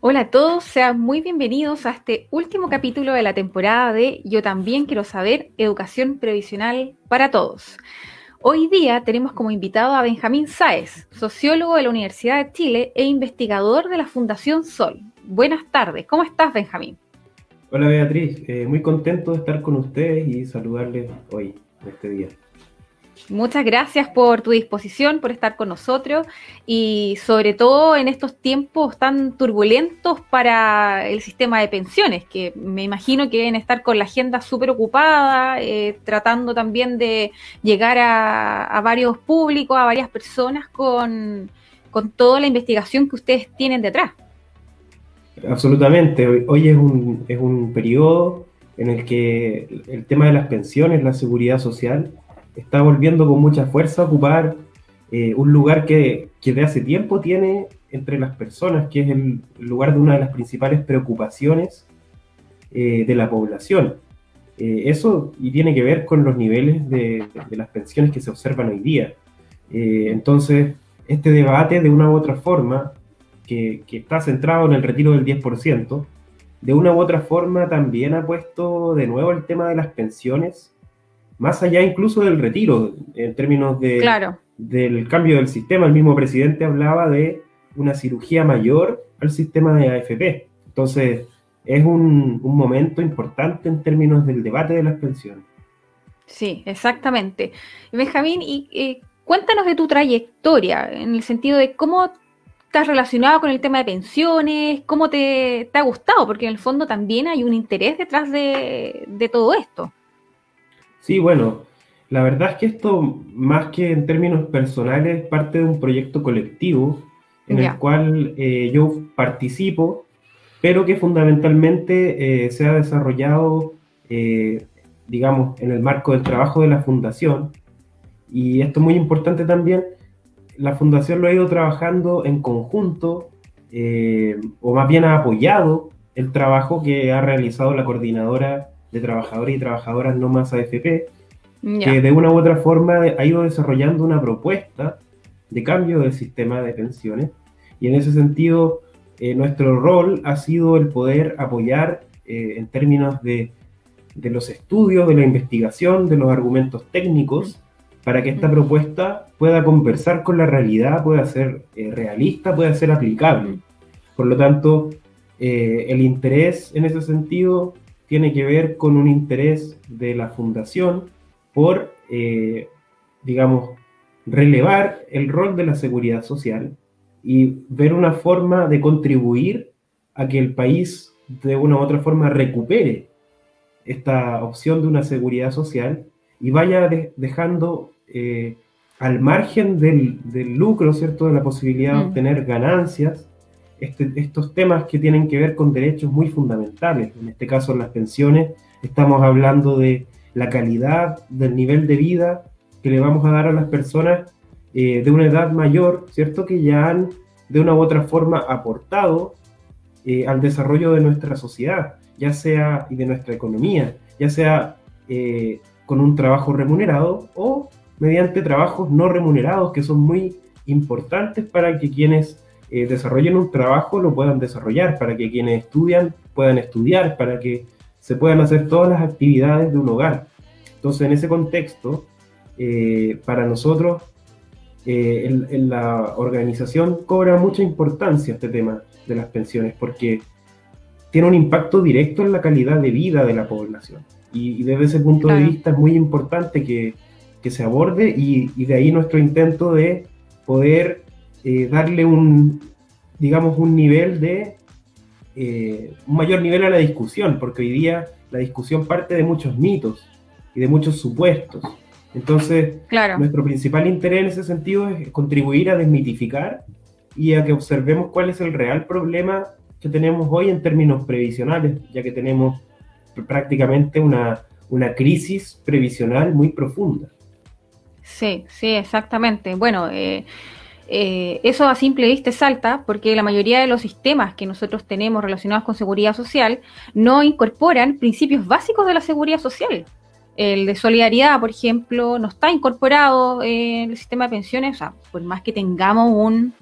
Hola a todos, sean muy bienvenidos a este último capítulo de la temporada de Yo también quiero saber, Educación Previsional para Todos. Hoy día tenemos como invitado a Benjamín Sáez, sociólogo de la Universidad de Chile e investigador de la Fundación Sol. Buenas tardes, ¿cómo estás Benjamín? Hola Beatriz, eh, muy contento de estar con ustedes y saludarles hoy, este día. Muchas gracias por tu disposición, por estar con nosotros y sobre todo en estos tiempos tan turbulentos para el sistema de pensiones, que me imagino que deben estar con la agenda súper ocupada, eh, tratando también de llegar a, varios públicos, a varias personas con, con toda la investigación que ustedes tienen detrás. Absolutamente, hoy, es, un, es un periodo en el que el tema de las pensiones, la seguridad social, está volviendo con mucha fuerza a ocupar eh, un lugar que, que, de hace tiempo tiene entre las personas, que es el lugar de una de las principales preocupaciones eh, de la población. Eh, eso y tiene que ver con los niveles de, de las pensiones que se observan hoy día. entonces, este debate, de una u otra forma, que, que está centrado en el retiro del 10%, de una u otra forma también ha puesto de nuevo el tema de las pensiones más allá incluso del retiro, en términos de, del cambio del sistema. El mismo presidente hablaba de una cirugía mayor al sistema de AFP. Entonces, es un, momento importante en términos del debate de las pensiones. Sí, exactamente. Benjamín, y, cuéntanos de tu trayectoria, en el sentido de cómo estás relacionado con el tema de pensiones, cómo te, ha gustado, porque en el fondo también hay un interés detrás de, de todo esto. Sí, bueno, la verdad es que esto, más que en términos personales, parte de un proyecto colectivo en el cual eh, yo participo, pero que fundamentalmente eh, se ha desarrollado, eh, digamos, en el marco del trabajo de la fundación. Y esto es muy importante también, la fundación lo ha ido trabajando en conjunto, o más bien ha apoyado el trabajo que ha realizado la coordinadora de trabajadores y trabajadoras no más AFP, que de una u otra forma ha ido desarrollando una propuesta de cambio del sistema de pensiones. Y en ese sentido, eh, nuestro rol ha sido el poder apoyar eh, en términos de, de, los estudios, de la investigación, de los argumentos técnicos, para que esta propuesta pueda conversar con la realidad, pueda ser eh, realista, pueda ser aplicable. Por lo tanto, el interés en ese sentido tiene que ver con un interés de la fundación por, eh, digamos, relevar el rol de la seguridad social y ver una forma de contribuir a que el país de una u otra forma recupere esta opción de una seguridad social y vaya dejando eh, al margen del, del, lucro, ¿cierto?, de la posibilidad de mm. obtener ganancias, este, estos temas que tienen que ver con derechos muy fundamentales. En este caso, las pensiones, estamos hablando de la calidad del nivel de vida que le vamos a dar a las personas eh, de una edad mayor, ¿cierto? Que ya han de una u otra forma aportado eh, al desarrollo de nuestra sociedad, ya sea y de nuestra economía, ya sea eh, con un trabajo remunerado o mediante trabajos no remunerados que son muy importantes para que quienes eh, desarrollen un trabajo lo puedan desarrollar, para que quienes estudian puedan estudiar, para que se puedan hacer todas las actividades de un hogar. Entonces, en ese contexto, eh, para nosotros eh, en, la organización cobra mucha importancia este tema de las pensiones porque tiene un impacto directo en la calidad de vida de la población. Y, desde ese punto de vista es muy importante que, que se aborde y, y, de ahí nuestro intento de poder eh, darle un, digamos, un nivel de, eh, un mayor nivel a la discusión, porque hoy día la discusión parte de muchos mitos y de muchos supuestos. Entonces, nuestro principal interés en ese sentido es contribuir a desmitificar y a que observemos cuál es el real problema que tenemos hoy en términos previsionales, ya que tenemos prácticamente una, una crisis previsional muy profunda. Sí, sí, exactamente. Bueno, eh, eh, eso a simple vista salta porque la mayoría de los sistemas que nosotros tenemos relacionados con seguridad social no incorporan principios básicos de la seguridad social. El de solidaridad, por ejemplo, no está incorporado en el sistema de pensiones, o sea, por más que tengamos un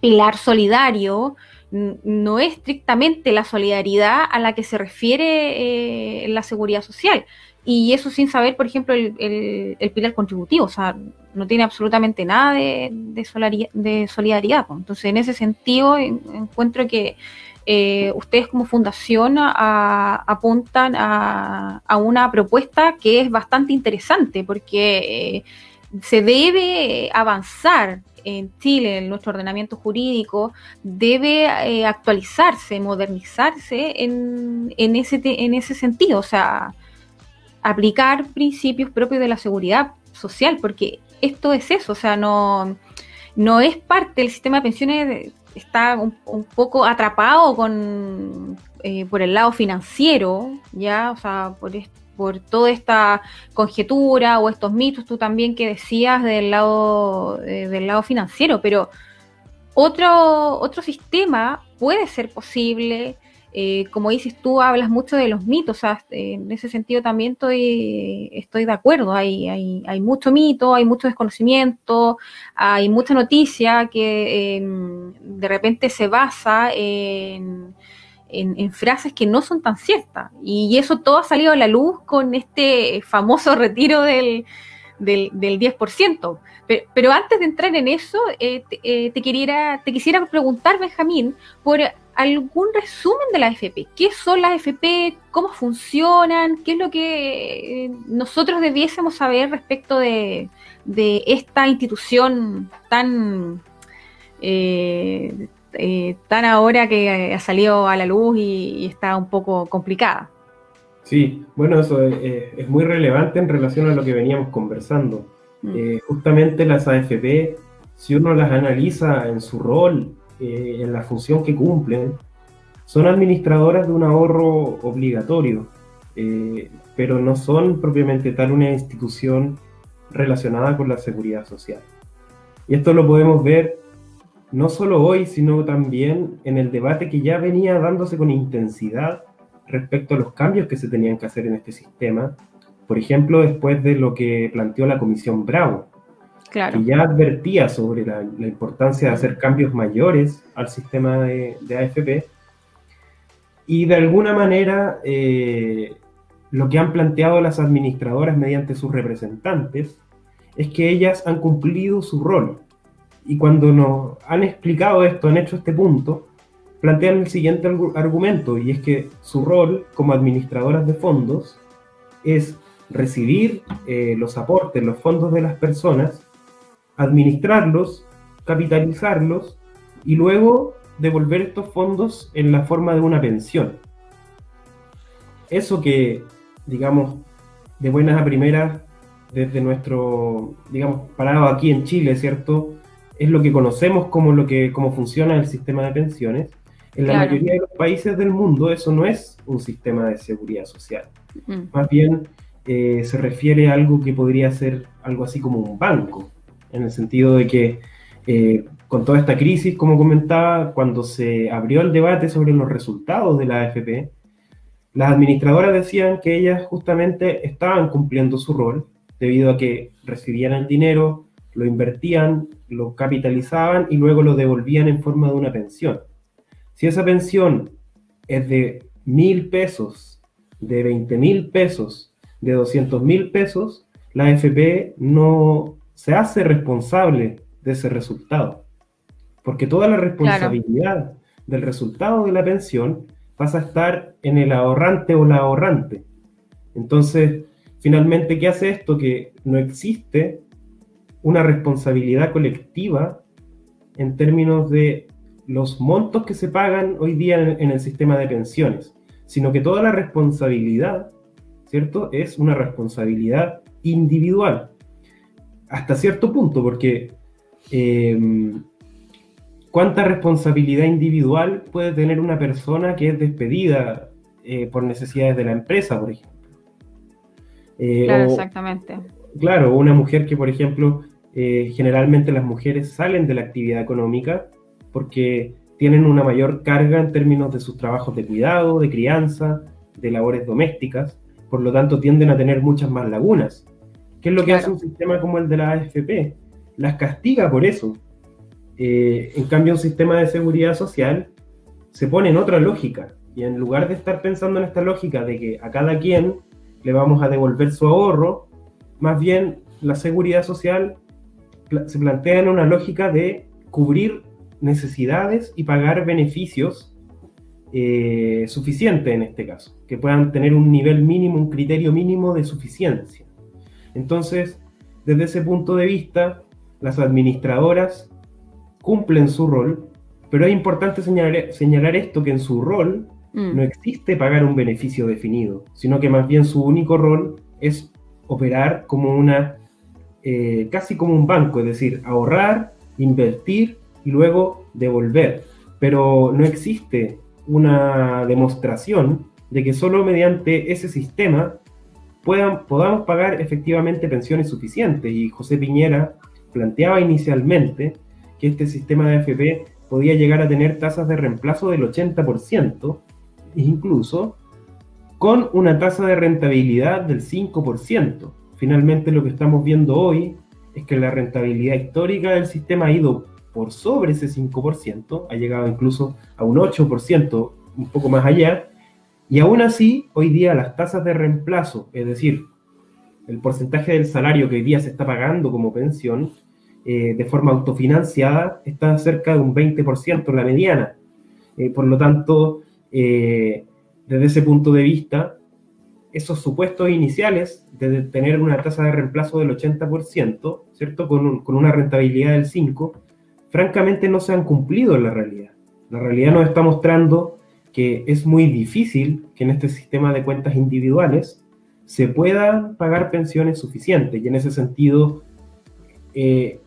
pilar solidario, no es estrictamente la solidaridad a la que se refiere eh, la seguridad social. Y eso sin saber, por ejemplo, el, pilar contributivo, o sea, no tiene absolutamente nada de, de, solidaridad. Entonces, en ese sentido, encuentro que eh, ustedes como fundación apuntan a, una propuesta que es bastante interesante porque eh, se debe avanzar en Chile, en nuestro ordenamiento jurídico, debe eh, actualizarse, modernizarse en, en, ese, en ese sentido, o sea, aplicar principios propios de la seguridad social, porque esto es eso, o sea, no, no es parte del sistema de pensiones está un, poco atrapado con eh, por el lado financiero, ya, o sea, por, por toda esta conjetura o estos mitos, tú también que decías del lado eh, del lado financiero, pero otro otro sistema puede ser posible. Eh, como dices tú, hablas mucho de los mitos, o sea, en ese sentido también estoy, estoy de acuerdo, hay, hay, hay mucho mito, hay mucho desconocimiento, hay mucha noticia que em, de repente se basa en, en, frases que no son tan ciertas. Y eso todo ha salido a la luz con este famoso retiro del, del, 10%. Pero, antes de entrar en eso, eh, eh, te, quería, te quisiera preguntar, Benjamín, por algún resumen de la FP. ¿Qué son las FP? ¿Cómo funcionan? ¿Qué es lo que eh, nosotros debiésemos saber respecto de, esta institución tan, eh, eh, tan ahora que ha salido a la luz y, está un poco complicada? Sí, bueno, eso es, muy relevante en relación a lo que veníamos conversando. Mm. justamente las AFP, si uno las analiza en su rol eh, en la función que cumplen, son administradoras de un ahorro obligatorio, eh, pero no son propiamente tal una institución relacionada con la seguridad social. Y esto lo podemos ver no solo hoy, sino también en el debate que ya venía dándose con intensidad respecto a los cambios que se tenían que hacer en este sistema, por ejemplo, después de lo que planteó la Comisión Bravo, que ya advertía sobre la, importancia de hacer cambios mayores al sistema de, AFP. Y de alguna manera, eh, lo que han planteado las administradoras mediante sus representantes es que ellas han cumplido su rol. Y cuando nos han explicado esto, han hecho este punto, plantean el siguiente argumento, y es que su rol como administradoras de fondos es recibir eh, los aportes, los fondos de las personas administrarlos, capitalizarlos y luego devolver estos fondos en la forma de una pensión. Eso que, digamos, de buenas a primeras, desde nuestro, digamos, parado aquí en Chile, ¿cierto? Es lo que conocemos como lo que, cómo funciona el sistema de pensiones. En la mayoría de los países del mundo eso no es un sistema de seguridad social. Mm. Más bien eh, se refiere a algo que podría ser algo así como un banco en el sentido de que eh, con toda esta crisis, como comentaba, cuando se abrió el debate sobre los resultados de la AFP, las administradoras decían que ellas justamente estaban cumpliendo su rol debido a que recibían el dinero, lo invertían, lo capitalizaban y luego lo devolvían en forma de una pensión. Si esa pensión es de mil pesos, de 20 mil pesos, de 200 mil pesos, la AFP no se hace responsable de ese resultado. Porque toda la responsabilidad del resultado de la pensión pasa a estar en el ahorrante o la ahorrante. Entonces, finalmente, ¿qué hace esto? Que no existe una responsabilidad colectiva en términos de los montos que se pagan hoy día en, el sistema de pensiones, sino que toda la responsabilidad, ¿cierto? Es una responsabilidad individual, hasta cierto punto, porque eh, ¿cuánta responsabilidad individual puede tener una persona que es despedida eh, por necesidades de la empresa, por ejemplo? Eh, claro, exactamente. Claro, una mujer que, por ejemplo, generalmente las mujeres salen de la actividad económica porque tienen una mayor carga en términos de sus trabajos de cuidado, de crianza, de labores domésticas, por lo tanto tienden a tener muchas más lagunas. ¿Qué es lo que hace un sistema como el de la AFP? Las castiga por eso. Eh, en cambio, un sistema de seguridad social se pone en otra lógica. Y en lugar de estar pensando en esta lógica de que a cada quien le vamos a devolver su ahorro, más bien la seguridad social se plantea en una lógica de cubrir necesidades y pagar beneficios eh, suficientes en este caso, que puedan tener un nivel mínimo, un criterio mínimo de suficiencia. Entonces, desde ese punto de vista, las administradoras cumplen su rol, pero es importante señalar, señalar esto, que en su rol mm. no existe pagar un beneficio definido, sino que más bien su único rol es operar como una, eh, casi como un banco, es decir, ahorrar, invertir y luego devolver. Pero no existe una demostración de que solo mediante ese sistema puedan, podamos pagar efectivamente pensiones suficientes. Y José Piñera planteaba inicialmente que este sistema de AFP podía llegar a tener tasas de reemplazo del 80%, incluso con una tasa de rentabilidad del 5%. Finalmente lo que estamos viendo hoy es que la rentabilidad histórica del sistema ha ido por sobre ese 5%, ha llegado incluso a un 8%, un poco más allá, y aún así, hoy día las tasas de reemplazo, es decir, el porcentaje del salario que hoy día se está pagando como pensión, eh, de forma autofinanciada, está cerca de un 20% en la mediana. Eh, por lo tanto, eh, desde ese punto de vista, esos supuestos iniciales de tener una tasa de reemplazo del 80%, ¿cierto? Con, con una rentabilidad del 5%, francamente no se han cumplido en la realidad. La realidad nos está mostrando que es muy difícil que en este sistema de cuentas individuales se puedan pagar pensiones suficientes. Y en ese sentido, eh,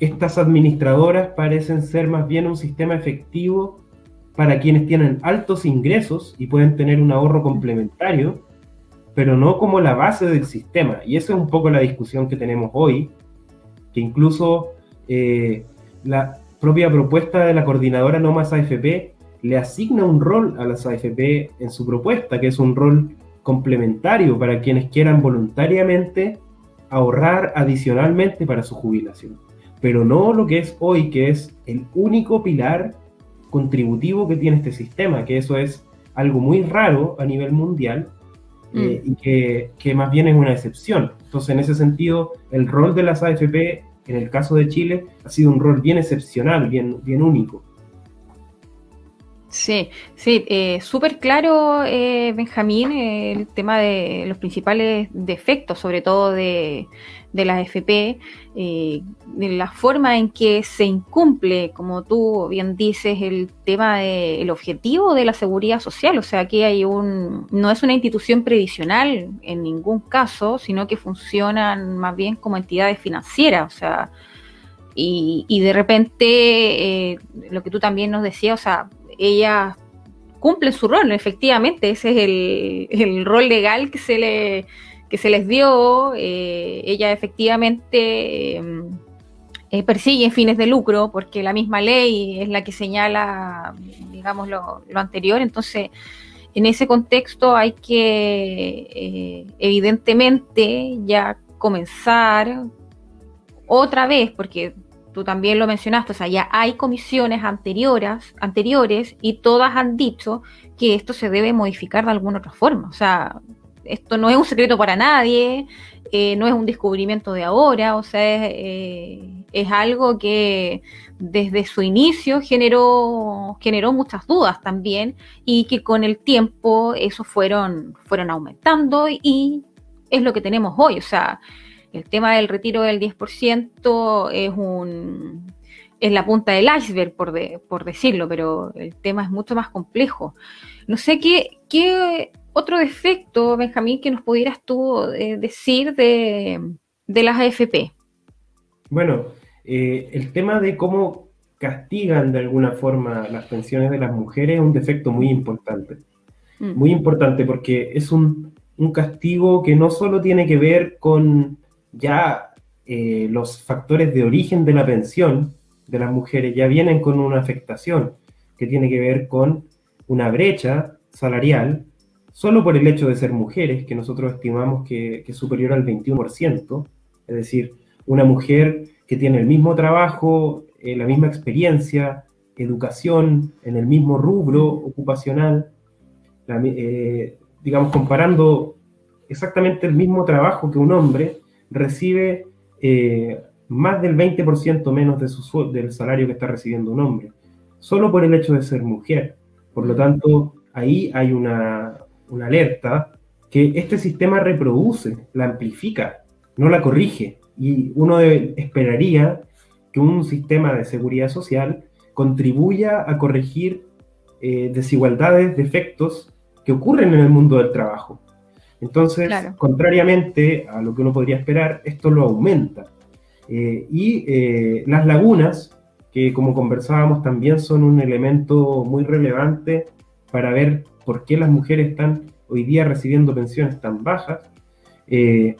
estas administradoras parecen ser más bien un sistema efectivo para quienes tienen altos ingresos y pueden tener un ahorro complementario, pero no como la base del sistema. Y esa es un poco la discusión que tenemos hoy, que incluso eh, la propia propuesta de la coordinadora No Más AFP le asigna un rol a las AFP en su propuesta, que es un rol complementario para quienes quieran voluntariamente ahorrar adicionalmente para su jubilación. Pero no lo que es hoy, que es el único pilar contributivo que tiene este sistema, que eso es algo muy raro a nivel mundial eh, mm. y que, que, más bien es una excepción. Entonces, en ese sentido, el rol de las AFP en el caso de Chile, ha sido un rol bien excepcional, bien, bien único. Sí, sí, eh, súper claro, eh, Benjamín, el tema de los principales defectos, sobre todo de, de la FP, eh, de la forma en que se incumple, como tú bien dices, el tema del objetivo de la seguridad social. O sea, aquí hay un, no es una institución previsional en ningún caso, sino que funcionan más bien como entidades financieras. O sea, y, y de repente, eh, lo que tú también nos decías, o sea, ella cumple su rol, efectivamente, ese es el, el rol legal que se le que se les dio, eh, ella efectivamente em, eh, persigue fines de lucro, porque la misma ley es la que señala, digamos, lo, anterior. Entonces, en ese contexto hay que, eh, evidentemente, ya comenzar otra vez, porque tú también lo mencionaste, o sea, ya hay comisiones anteriores, anteriores y todas han dicho que esto se debe modificar de alguna otra forma. O sea, esto no es un secreto para nadie, eh, no es un descubrimiento de ahora, o sea, es, eh, es, algo que desde su inicio generó, generó muchas dudas también y que con el tiempo eso fueron, fueron aumentando y es lo que tenemos hoy, o sea, el tema del retiro del 10% es un es la punta del iceberg, por, por decirlo, pero el tema es mucho más complejo. No sé qué, qué otro defecto, Benjamín, que nos pudieras tú eh, decir de, las AFP. Bueno, eh, el tema de cómo castigan de alguna forma las pensiones de las mujeres es un defecto muy importante. Mm. Muy importante porque es un, castigo que no solo tiene que ver con ya eh, los factores de origen de la pensión de las mujeres, ya vienen con una afectación que tiene que ver con una brecha salarial solo por el hecho de ser mujeres, que nosotros estimamos que, es superior al 21%, es decir, una mujer que tiene el mismo trabajo, eh, la misma experiencia, educación, en el mismo rubro ocupacional, eh, digamos, comparando exactamente el mismo trabajo que un hombre, recibe eh, más del 20% menos de su, del salario que está recibiendo un hombre, solo por el hecho de ser mujer. Por lo tanto, ahí hay una, una alerta que este sistema reproduce, la amplifica, no la corrige. Y uno esperaría que un sistema de seguridad social contribuya a corregir eh, desigualdades, defectos que ocurren en el mundo del trabajo. Entonces, contrariamente a lo que uno podría esperar, esto lo aumenta. Eh, y eh, las lagunas, que como conversábamos también son un elemento muy relevante para ver por qué las mujeres están hoy día recibiendo pensiones tan bajas, eh,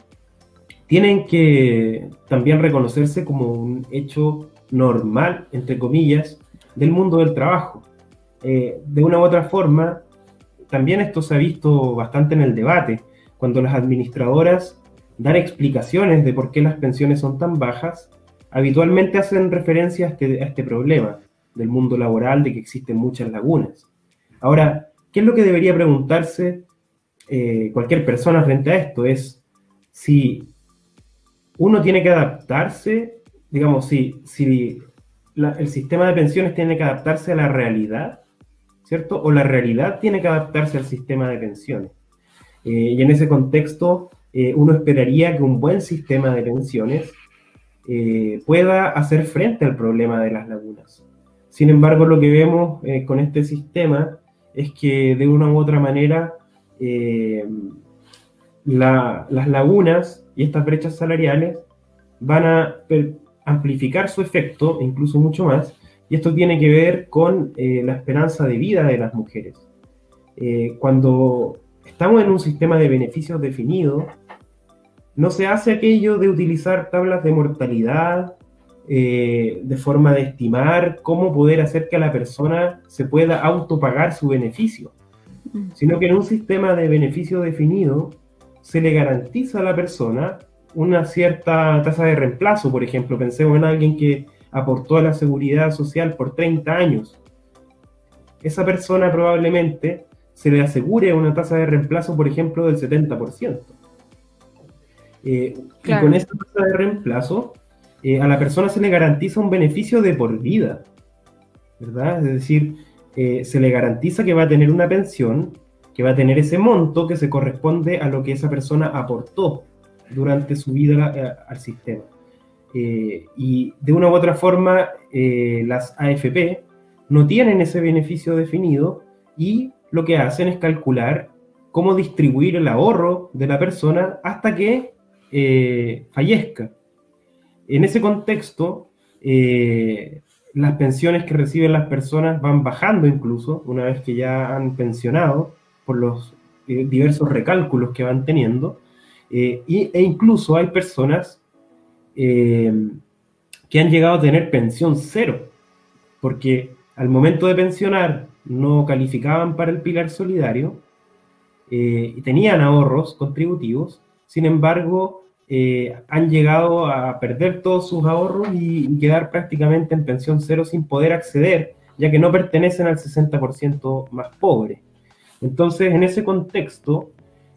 tienen que también reconocerse como un hecho normal, entre comillas, del mundo del trabajo. Eh, de una u otra forma, también esto se ha visto bastante en el debate, cuando las administradoras dan explicaciones de por qué las pensiones son tan bajas, habitualmente hacen referencia a este, este problema del mundo laboral, de que existen muchas lagunas. Ahora, ¿Qué es lo que debería preguntarse eh, cualquier persona frente a esto? Es si uno tiene que adaptarse, digamos, si, si el sistema de pensiones tiene que adaptarse a la realidad, ¿cierto? O la realidad tiene que adaptarse al sistema de pensiones. Eh, y en ese contexto, eh, uno esperaría que un buen sistema de pensiones pueda hacer frente al problema de las lagunas. Sin embargo, lo que vemos con este sistema es que de una u otra manera eh, las lagunas y estas brechas salariales van a amplificar su efecto, incluso mucho más, y esto tiene que ver con eh, la esperanza de vida de las mujeres. Eh, cuando estamos en un sistema de beneficios definido, no se hace aquello de utilizar tablas de mortalidad eh, de forma de estimar cómo poder hacer que la persona se pueda autopagar su beneficio, sino que en un sistema de beneficio definido se le garantiza a la persona una cierta tasa de reemplazo, por ejemplo, pensemos en alguien que aportó a la seguridad social por 30 años. Esa persona probablemente se le asegure una tasa de reemplazo, por ejemplo, del 70%. Eh, y con esa tasa de reemplazo, eh, a la persona se le garantiza un beneficio de por vida, ¿verdad? Es decir, eh, se le garantiza que va a tener una pensión, que va a tener ese monto que se corresponde a lo que esa persona aportó durante su vida al sistema. y de una u otra forma, las AFP no tienen ese beneficio definido y lo que hacen es calcular cómo distribuir el ahorro de la persona hasta que fallezca. En ese contexto, eh, las pensiones que reciben las personas van bajando incluso una vez que ya han pensionado por los eh, diversos recálculos que van teniendo. Eh, e incluso hay personas que han llegado a tener pensión cero, porque al momento de pensionar no calificaban para el pilar solidario y tenían ahorros contributivos, sin embargo, eh, han llegado a perder todos sus ahorros y, quedar prácticamente en pensión cero sin poder acceder, ya que no pertenecen al 60% más pobre. Entonces, en ese contexto,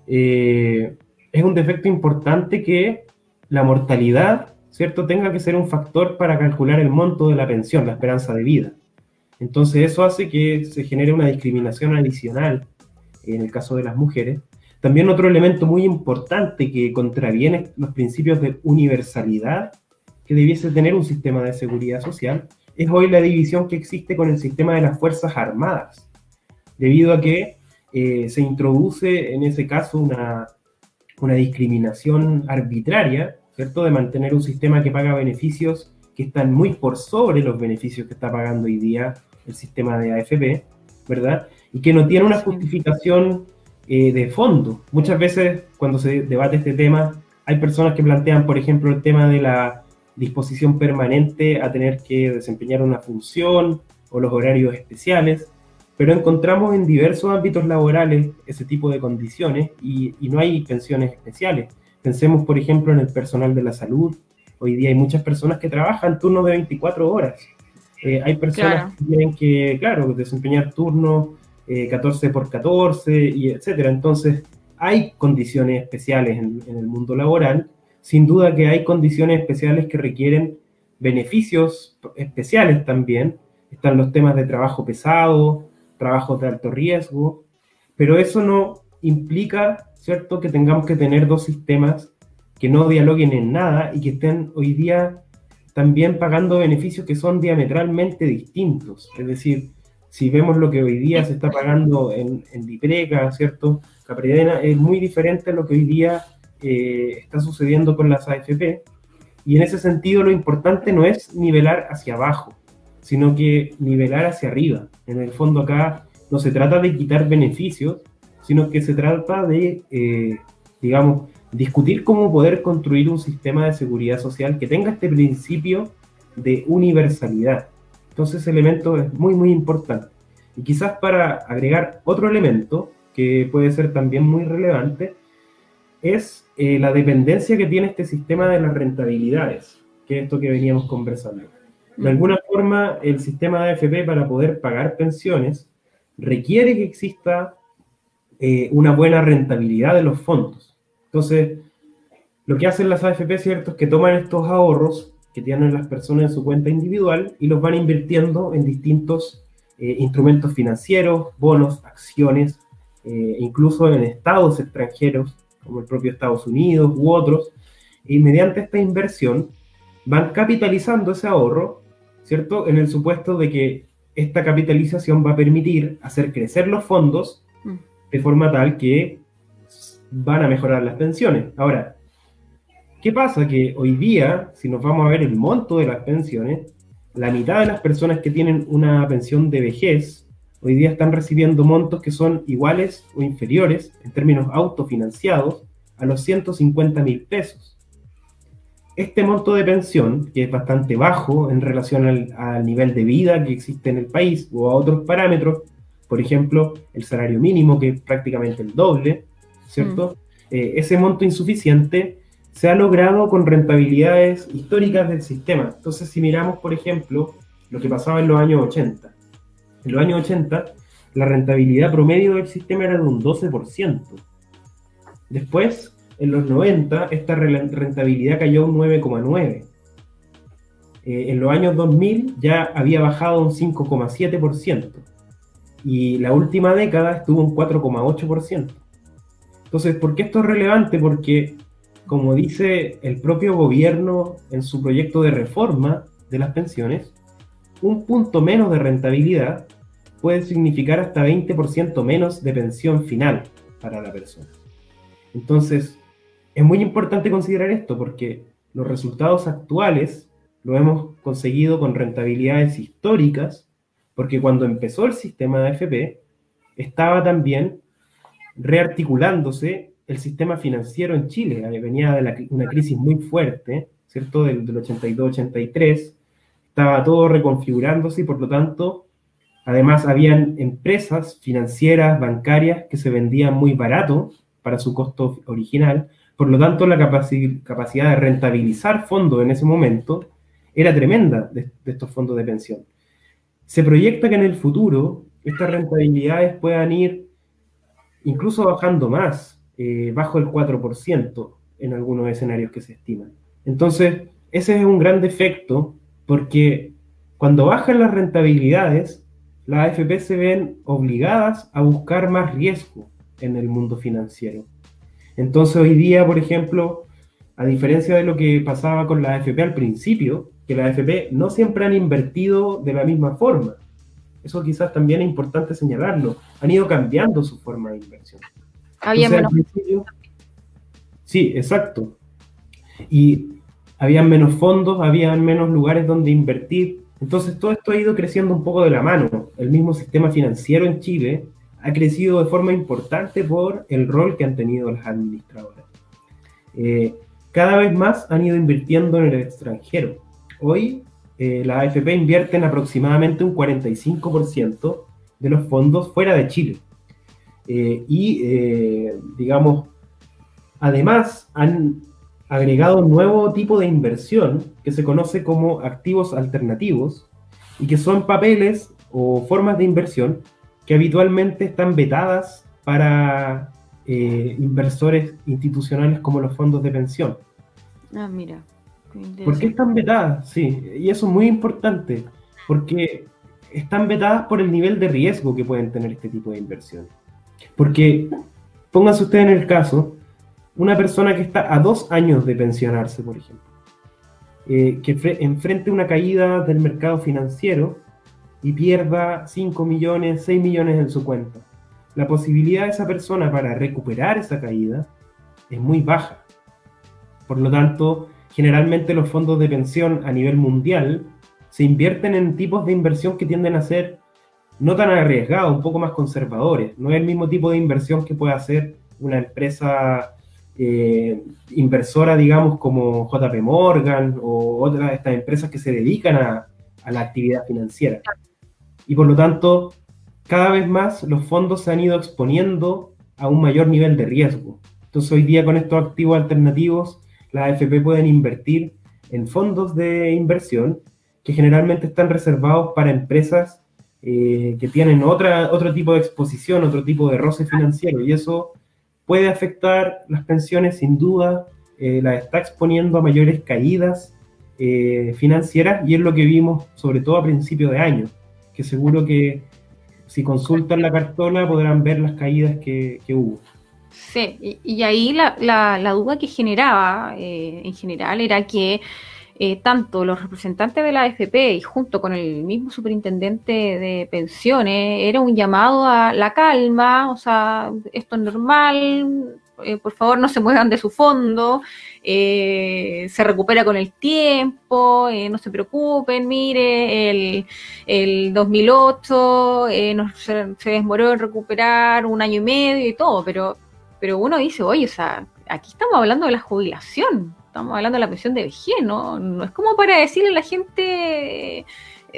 eh, es un defecto importante que la mortalidad, ¿cierto?, tenga que ser un factor para calcular el monto de la pensión, la esperanza de vida. Entonces eso hace que se genere una discriminación adicional en el caso de las mujeres. También otro elemento muy importante que contraviene los principios de universalidad que debiese tener un sistema de seguridad social es hoy la división que existe con el sistema de las Fuerzas Armadas, debido a que eh, se introduce en ese caso una, una discriminación arbitraria, ¿cierto?, de mantener un sistema que paga beneficios que están muy por sobre los beneficios que está pagando hoy día el sistema de AFP, ¿verdad? Y que no tiene una justificación eh, de fondo. Muchas veces cuando se debate este tema, hay personas que plantean, por ejemplo, el tema de la disposición permanente a tener que desempeñar una función o los horarios especiales, pero encontramos en diversos ámbitos laborales ese tipo de condiciones y, y no hay pensiones especiales. Pensemos, por ejemplo, en el personal de la salud. Hoy día hay muchas personas que trabajan turnos de 24 horas. Eh, hay personas que tienen que, claro, desempeñar turnos 14 eh, por 14 y etcétera. Entonces, hay condiciones especiales en, el mundo laboral. Sin duda que hay condiciones especiales que requieren beneficios especiales también. Están los temas de trabajo pesado, trabajos de alto riesgo, pero eso no implica, ¿cierto?, que tengamos que tener dos sistemas que no dialoguen en nada y que estén hoy día también pagando beneficios que son diametralmente distintos. Es decir, si vemos lo que hoy día se está pagando en, en Dipreca, ¿cierto? Capridena, es muy diferente a lo que hoy día eh, está sucediendo con las AFP. Y en ese sentido lo importante no es nivelar hacia abajo, sino que nivelar hacia arriba. En el fondo acá no se trata de quitar beneficios, sino que se trata de, eh, digamos, discutir cómo poder construir un sistema de seguridad social que tenga este principio de universalidad. Entonces ese elemento es muy, muy importante. Y quizás para agregar otro elemento que puede ser también muy relevante, es eh, la dependencia que tiene este sistema de las rentabilidades, que es esto que veníamos conversando. De alguna forma, el sistema de AFP para poder pagar pensiones requiere que exista eh, una buena rentabilidad de los fondos. Entonces, lo que hacen las AFP, ¿cierto?, es que toman estos ahorros que tienen las personas en su cuenta individual y los van invirtiendo en distintos eh, instrumentos financieros, bonos, acciones, eh, incluso en estados extranjeros, como el propio Estados Unidos u otros, y mediante esta inversión van capitalizando ese ahorro, ¿cierto? En el supuesto de que esta capitalización va a permitir hacer crecer los fondos mm. de forma tal que van a mejorar las pensiones. Ahora, ¿qué pasa? Que hoy día, si nos vamos a ver el monto de las pensiones, la mitad de las personas que tienen una pensión de vejez hoy día están recibiendo montos que son iguales o inferiores en términos autofinanciados a los 150 mil pesos. Este monto de pensión, que es bastante bajo en relación al, nivel de vida que existe en el país o a otros parámetros, por ejemplo, el salario mínimo, que es prácticamente el doble, ¿cierto? Mm. Eh, ese monto insuficiente se ha logrado con rentabilidades históricas del sistema. Entonces, si miramos, por ejemplo, lo que pasaba en los años 80. En los años 80, la rentabilidad promedio del sistema era de un 12%. Después, en los 90, esta rentabilidad cayó a un 9,9%. Eh, en los años 2000 ya había bajado un 5,7%. Y la última década estuvo un 4,8%. Entonces, ¿por qué esto es relevante? Porque, como dice el propio gobierno en su proyecto de reforma de las pensiones, un punto menos de rentabilidad puede significar hasta 20% menos de pensión final para la persona. Entonces, es muy importante considerar esto porque los resultados actuales lo hemos conseguido con rentabilidades históricas, porque cuando empezó el sistema de AFP, estaba también rearticulándose el sistema financiero en Chile. Venía de una crisis muy fuerte, ¿cierto? Del, del 82-83. Estaba todo reconfigurándose y por lo tanto, además habían empresas financieras, bancarias, que se vendían muy barato para su costo original. Por lo tanto, la capacidad de rentabilizar fondos en ese momento era tremenda de estos fondos de pensión. Se proyecta que en el futuro estas rentabilidades puedan ir incluso bajando más. eh, bajo el 4% en algunos escenarios que se estiman. Entonces, ese es un gran defecto porque cuando bajan las rentabilidades, las AFP se ven obligadas a buscar más riesgo en el mundo financiero. Entonces hoy día, por ejemplo, a diferencia de lo que pasaba con la AFP al principio, que las AFP no siempre han invertido de la misma forma. Eso quizás también es importante señalarlo. Han ido cambiando su forma de inversión. Había menos... Sí, exacto. Y habían menos fondos, habían menos lugares donde invertir. Entonces todo esto ha ido creciendo un poco de la mano. El mismo sistema financiero en Chile ha crecido de forma importante por el rol que han tenido las administradoras. Eh, cada vez más han ido invirtiendo en el extranjero. Hoy eh, las AFP invierten aproximadamente un 45% de los fondos fuera de Chile. Eh, y, digamos, además han agregado un nuevo tipo de inversión que se conoce como activos alternativos y que son papeles o formas de inversión que habitualmente están vetadas para eh, inversores institucionales como los fondos de pensión. Ah, mira. ¿Por qué están vetadas? Sí, y eso es muy importante, porque están vetadas por el nivel de riesgo que pueden tener este tipo de inversión. Porque, pónganse ustedes en el caso, una persona que está a dos años de pensionarse, por ejemplo, eh, que enfrente una caída del mercado financiero y pierda 5 millones, 6 millones en su cuenta. La posibilidad de esa persona para recuperar esa caída es muy baja. Por lo tanto, generalmente los fondos de pensión a nivel mundial se invierten en tipos de inversión que tienden a ser no tan arriesgados, un poco más conservadores. No es el mismo tipo de inversión que puede hacer una empresa eh, inversora, digamos, como JP Morgan o otras de estas empresas que se dedican a, la actividad financiera. Y por lo tanto, cada vez más los fondos se han ido exponiendo a un mayor nivel de riesgo. Entonces hoy día con estos activos alternativos, las AFP pueden invertir en fondos de inversión que generalmente están reservados para empresas eh, que tienen otra, otro tipo de exposición, otro tipo de roce financiero. Y eso puede afectar las pensiones sin duda, eh, las está exponiendo a mayores caídas eh, financieras y es lo que vimos sobre todo a principio de año, que seguro que si consultan la cartola podrán ver las caídas que, hubo. Sí, y, ahí la, la, duda que generaba eh, en general era que eh, tanto los representantes de la AFP y junto con el mismo superintendente de pensiones, era un llamado a la calma, o sea, esto es normal, eh, por favor no se muevan de su fondo, eh, se recupera con el tiempo, no se preocupen, mire, el, el 2008 se, se, demoró en recuperar un año y medio y todo, pero, pero uno dice, oye, o sea, aquí estamos hablando de la jubilación, estamos hablando de la pensión de vejez, ¿no? No es como para decirle a la gente, eh,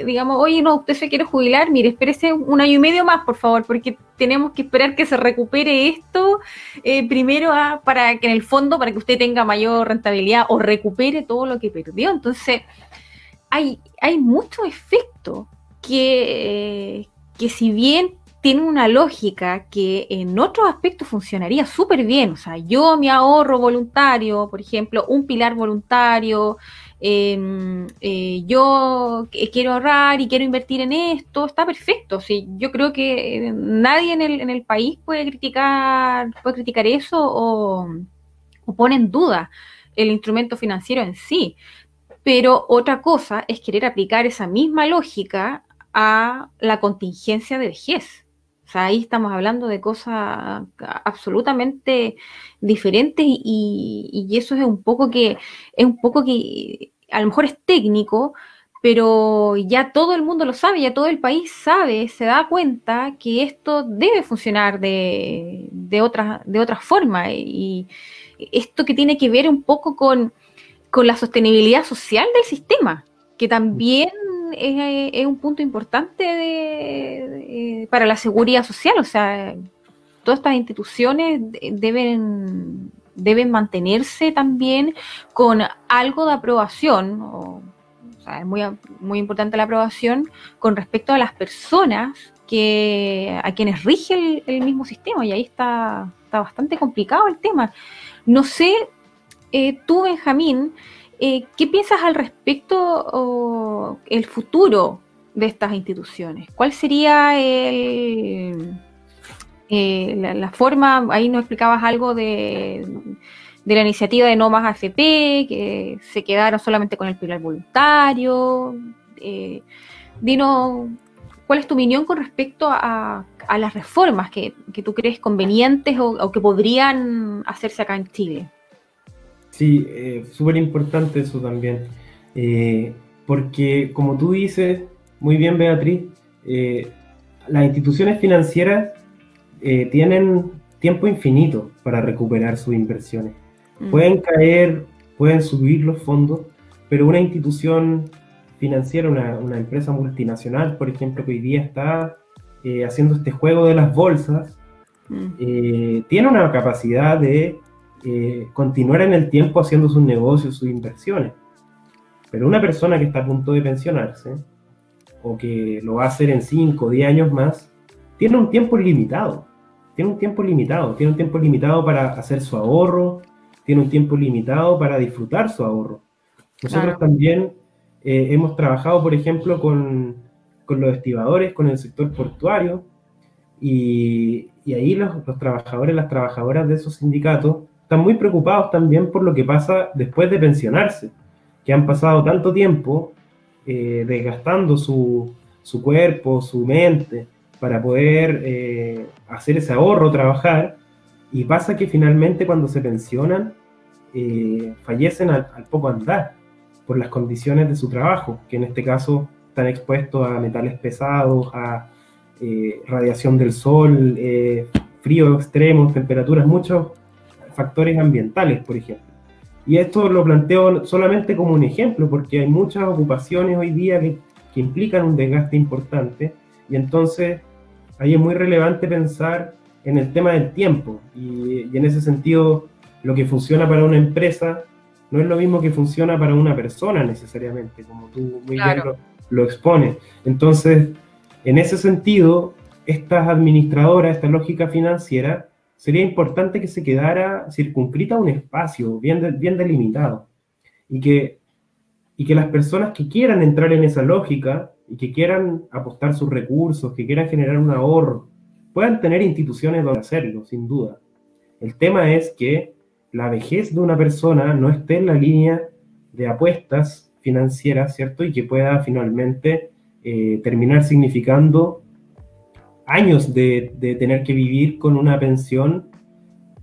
digamos, oye, no, usted se quiere jubilar, mire, espérese un año y medio más, por favor, porque tenemos que esperar que se recupere esto eh, primero para que en el fondo, para que usted tenga mayor rentabilidad o recupere todo lo que perdió. Entonces, hay, hay muchos efectos que, que si bien tiene una lógica que en otros aspectos funcionaría súper bien. O sea, yo mi ahorro voluntario, por ejemplo, un pilar voluntario, em, eh, yo quiero ahorrar y quiero invertir en esto, está perfecto. Sí, yo creo que nadie en el, en el país puede criticar, puede criticar eso o, o pone en duda el instrumento financiero en sí. Pero otra cosa es querer aplicar esa misma lógica a la contingencia de vejez. O sea, ahí estamos hablando de cosas absolutamente diferentes y, eso es un poco que, es un poco que a lo mejor es técnico, pero ya todo el mundo lo sabe, ya todo el país sabe, se da cuenta que esto debe funcionar de, de otra, de otra forma. Y esto que tiene que ver un poco con, con la sostenibilidad social del sistema, que también es, un punto importante de, para la seguridad social. O sea, todas estas instituciones deben, deben mantenerse también con algo de aprobación. O, es muy, muy importante la aprobación con respecto a las personas que a quienes rige el, mismo sistema y ahí está está bastante complicado el tema. No sé, eh, tú, Benjamín, eh, ¿qué piensas al respecto o el futuro de estas instituciones? ¿Cuál sería el, la, forma, ahí nos explicabas algo de, la iniciativa de No Más AFP, que se quedaron solamente con el pilar voluntario? Eh, dinos, ¿cuál es tu opinión con respecto a, las reformas que, tú crees convenientes o, que podrían hacerse acá en Chile? Sí, eh, súper importante eso también, eh, porque como tú dices, muy bien Beatriz, eh, las instituciones financieras tienen tiempo infinito para recuperar sus inversiones. Mm. Pueden caer, pueden subir los fondos, pero una institución financiera, una, empresa multinacional, por ejemplo, que hoy día está eh, haciendo este juego de las bolsas, mm. eh, tiene una capacidad de eh, continuar en el tiempo haciendo sus negocios, sus inversiones. Pero una persona que está a punto de pensionarse, o que lo va a hacer en 5 o 10 años más, tiene un tiempo limitado. Tiene un tiempo limitado. Tiene un tiempo limitado para hacer su ahorro, tiene un tiempo limitado para disfrutar su ahorro. Nosotros también eh, hemos trabajado, por ejemplo, con, los estibadores, con el sector portuario, y, ahí los, trabajadores, las trabajadoras de esos sindicatos están muy preocupados también por lo que pasa después de pensionarse, que han pasado tanto tiempo eh, desgastando su, cuerpo, su mente, para poder eh, hacer ese ahorro, trabajar, y pasa que finalmente cuando se pensionan, fallecen al poco andar por las condiciones de su trabajo, que en este caso están expuestos a metales pesados, a eh, radiación del sol, eh, frío extremo, temperaturas, muchos factores ambientales, por ejemplo. Y esto lo planteo solamente como un ejemplo, porque hay muchas ocupaciones hoy día que, implican un desgaste importante, y entonces ahí es muy relevante pensar en el tema del tiempo, y, y en ese sentido lo que funciona para una empresa no es lo mismo que funciona para una persona necesariamente, como tú muy bien lo, expones. Entonces, en ese sentido, estas administradoras, esta lógica financiera, sería importante que se quedara circunscrita a un espacio bien, bien delimitado y que, y que las personas que quieran entrar en esa lógica y que quieran apostar sus recursos, que quieran generar un ahorro, puedan tener instituciones donde hacerlo, sin duda. El tema es que la vejez de una persona no esté en la línea de apuestas financieras, ¿cierto? Y que pueda finalmente eh, terminar significando años de, tener que vivir con una pensión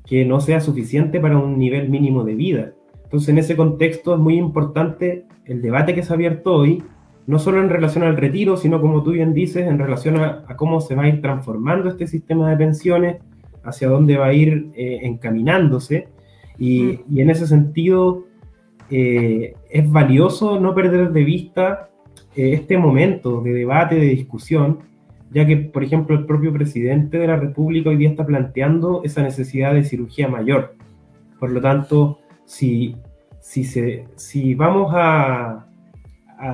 que no sea suficiente para un nivel mínimo de vida. Entonces, en ese contexto es muy importante el debate que se ha abierto hoy, no solo en relación al retiro, sino como tú bien dices, en relación a, cómo se va a ir transformando este sistema de pensiones, hacia dónde va a ir eh, encaminándose y, en ese sentido, eh, es valioso no perder de vista eh, este momento de debate, de discusión, ya que, por ejemplo, el propio presidente de la República hoy día está planteando esa necesidad de cirugía mayor. Por lo tanto, si, si, se, si vamos a,